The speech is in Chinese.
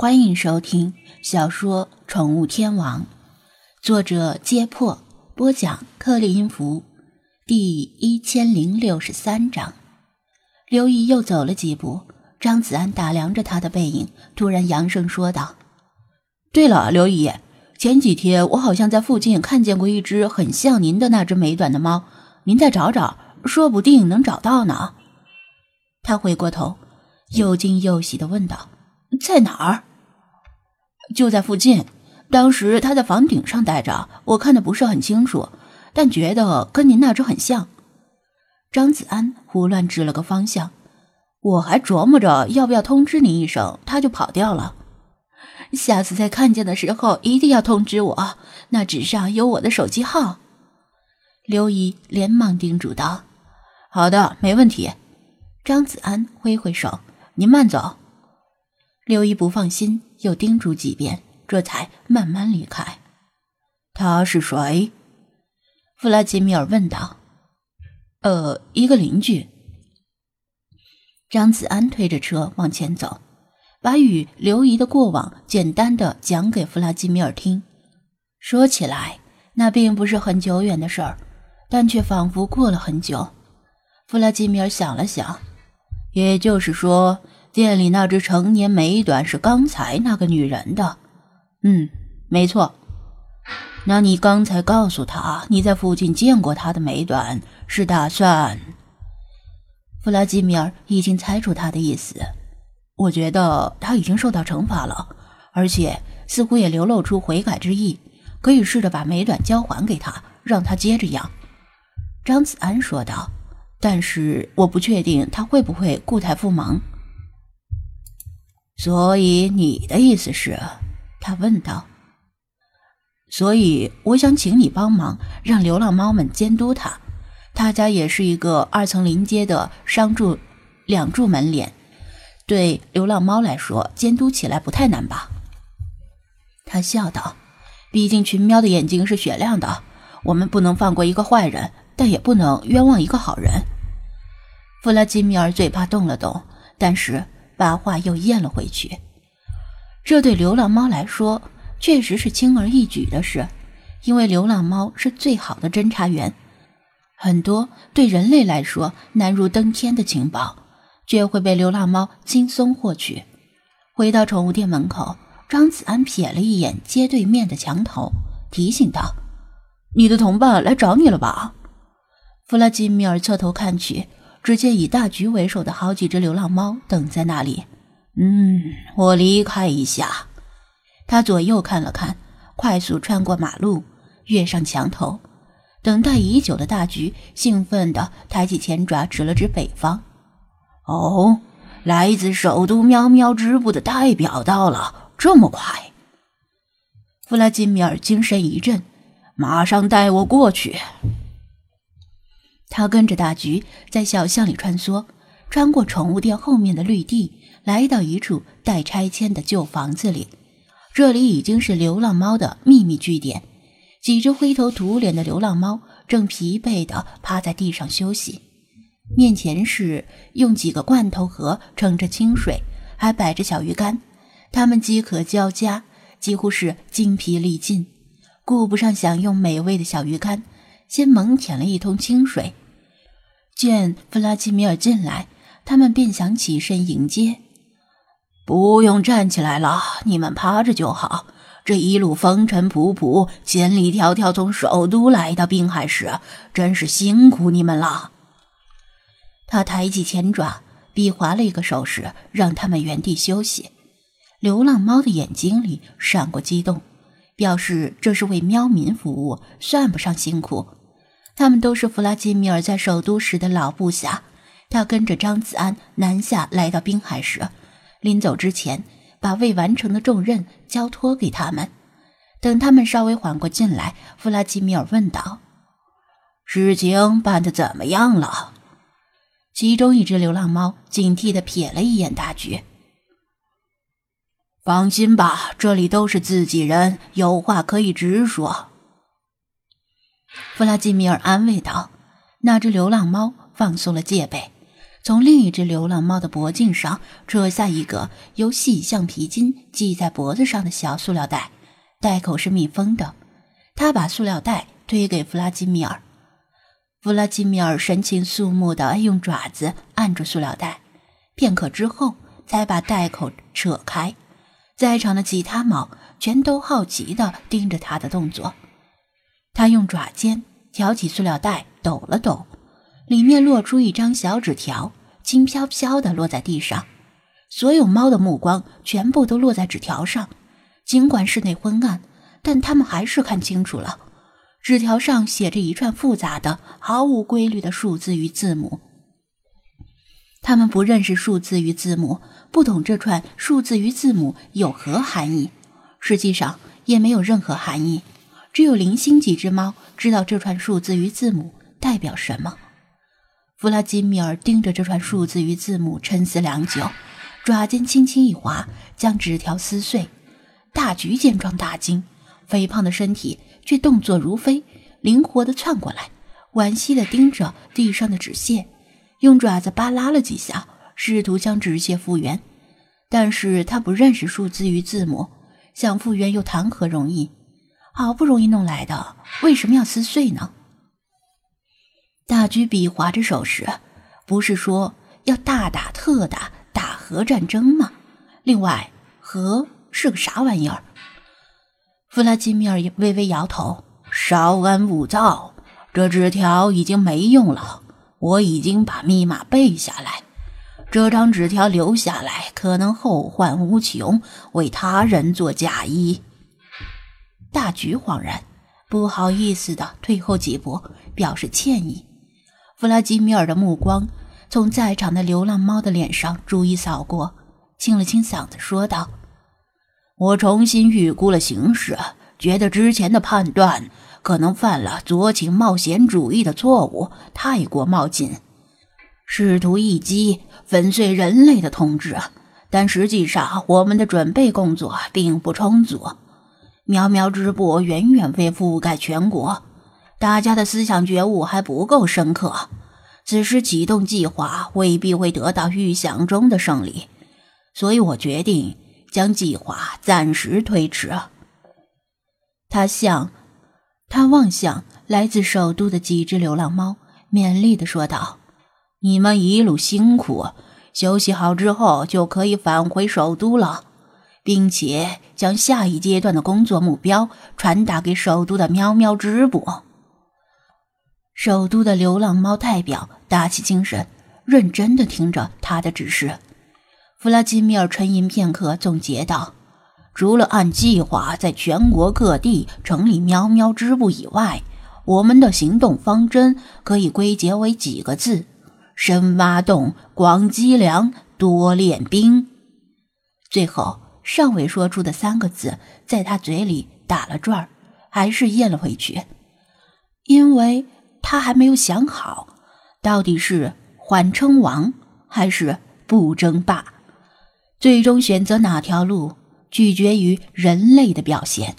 欢迎收听小说《宠物天王》，作者：揭破，播讲：克里音符，第一千零六十三章。刘毅又走了几步，张子安打量着他的背影，突然扬声说道：“对了，刘姨，前几天我好像在附近看见过一只很像您的那只美短的猫，您再找找，说不定能找到呢。”他回过头，又惊又喜的问道：“在哪儿？”就在附近，当时他在房顶上待着，我看的不是很清楚，但觉得跟您那只很像。张子安胡乱指了个方向，我还琢磨着要不要通知你一声，他就跑掉了。下次再看见的时候一定要通知我，那纸上有我的手机号。刘姨连忙叮嘱道：“好的，没问题。”张子安挥挥手：“您慢走。”刘姨不放心。又叮嘱几遍，这才慢慢离开。他是谁？弗拉基米尔问道。呃，一个邻居。张子安推着车往前走，把与刘姨的过往简单的讲给弗拉基米尔听。说起来，那并不是很久远的事儿，但却仿佛过了很久。弗拉基米尔想了想，也就是说。店里那只成年美短是刚才那个女人的，嗯，没错。那你刚才告诉他你在附近见过他的美短，是打算？弗拉基米尔已经猜出他的意思，我觉得他已经受到惩罚了，而且似乎也流露出悔改之意，可以试着把美短交还给他，让他接着养。张子安说道，但是我不确定他会不会固态复萌。所以你的意思是？他问道。所以我想请你帮忙，让流浪猫们监督他。他家也是一个二层临街的商住两住门脸，对流浪猫来说，监督起来不太难吧？他笑道：“毕竟群喵的眼睛是雪亮的，我们不能放过一个坏人，但也不能冤枉一个好人。”弗拉基米尔嘴巴动了动，但是。把话又咽了回去。这对流浪猫来说确实是轻而易举的事，因为流浪猫是最好的侦查员。很多对人类来说难如登天的情报，却会被流浪猫轻松获取。回到宠物店门口，张子安瞥了一眼街对面的墙头，提醒道：“你的同伴来找你了吧？”弗拉基米尔侧头看去。只见以大橘为首的好几只流浪猫等在那里。嗯，我离开一下。他左右看了看，快速穿过马路，跃上墙头。等待已久的大橘兴奋地抬起前爪，指了指北方。哦，来自首都喵喵支部的代表到了，这么快！弗拉基米尔精神一振，马上带我过去。他跟着大橘在小巷里穿梭，穿过宠物店后面的绿地，来到一处待拆迁的旧房子里。这里已经是流浪猫的秘密据点。几只灰头土脸的流浪猫正疲惫地趴在地上休息，面前是用几个罐头盒盛着清水，还摆着小鱼干。它们饥渴交加，几乎是精疲力尽，顾不上享用美味的小鱼干。先猛舔了一通清水，见弗拉基米尔进来，他们便想起身迎接。不用站起来了，你们趴着就好。这一路风尘仆仆，千里迢迢从首都来到滨海市，真是辛苦你们了。他抬起前爪，比划了一个手势，让他们原地休息。流浪猫的眼睛里闪过激动，表示这是为喵民服务，算不上辛苦。他们都是弗拉基米尔在首都时的老部下。他跟着张子安南下来到滨海时，临走之前，把未完成的重任交托给他们。等他们稍微缓过劲来，弗拉基米尔问道：“事情办得怎么样了？”其中一只流浪猫警惕地瞥了一眼大局。放心吧，这里都是自己人，有话可以直说。弗拉基米尔安慰道：“那只流浪猫放松了戒备，从另一只流浪猫的脖颈上扯下一个由细橡皮筋系在脖子上的小塑料袋，袋口是密封的。他把塑料袋推给弗拉基米尔，弗拉基米尔神情肃穆地用爪子按住塑料袋，片刻之后才把袋口扯开。在场的其他猫全都好奇地盯着他的动作。他用爪尖挑起塑料袋，抖了抖，里面落出一张小纸条。轻飘飘地落在地上，所有猫的目光全部都落在纸条上。尽管室内昏暗，但他们还是看清楚了。纸条上写着一串复杂的、毫无规律的数字与字母。他们不认识数字与字母，不懂这串数字与字母有何含义。实际上，也没有任何含义。只有零星几只猫知道这串数字与字母代表什么。弗拉基米尔盯着这串数字与字母，沉思良久，爪尖轻轻一划，将纸条撕碎。大橘见状大惊，肥胖的身体却动作如飞，灵活地窜过来，惋惜地盯着地上的纸屑，用爪子扒拉了几下，试图将纸屑复原。但是他不认识数字与字母，想复原又谈何容易？好不容易弄来的，为什么要撕碎呢？大举比划着手势，不是说要大打特打打核战争吗？另外，核是个啥玩意儿？弗拉基米尔微微摇头：“稍安勿躁，这纸条已经没用了。我已经把密码背下来。这张纸条留下来，可能后患无穷，为他人做嫁衣。”大局恍然，不好意思的退后几步，表示歉意。弗拉基米尔的目光从在场的流浪猫的脸上逐一扫过，清了清嗓子说道：“我重新预估了形势，觉得之前的判断可能犯了酌情冒险主义的错误，太过冒进，试图一击粉碎人类的统治。但实际上，我们的准备工作并不充足，苗苗之部远远未覆盖全国。”大家的思想觉悟还不够深刻，此时启动计划未必会得到预想中的胜利，所以我决定将计划暂时推迟。他向他望向来自首都的几只流浪猫，勉励地说道：“你们一路辛苦，休息好之后就可以返回首都了，并且将下一阶段的工作目标传达给首都的喵喵支部。”首都的流浪猫代表打起精神，认真的听着他的指示。弗拉基米尔沉吟片刻，总结道：“除了按计划在全国各地成立喵喵支部以外，我们的行动方针可以归结为几个字：深挖洞，广积粮，多练兵。”最后，尚未说出的三个字在他嘴里打了转儿，还是咽了回去，因为。他还没有想好，到底是缓称王还是不争霸，最终选择哪条路，取决于人类的表现。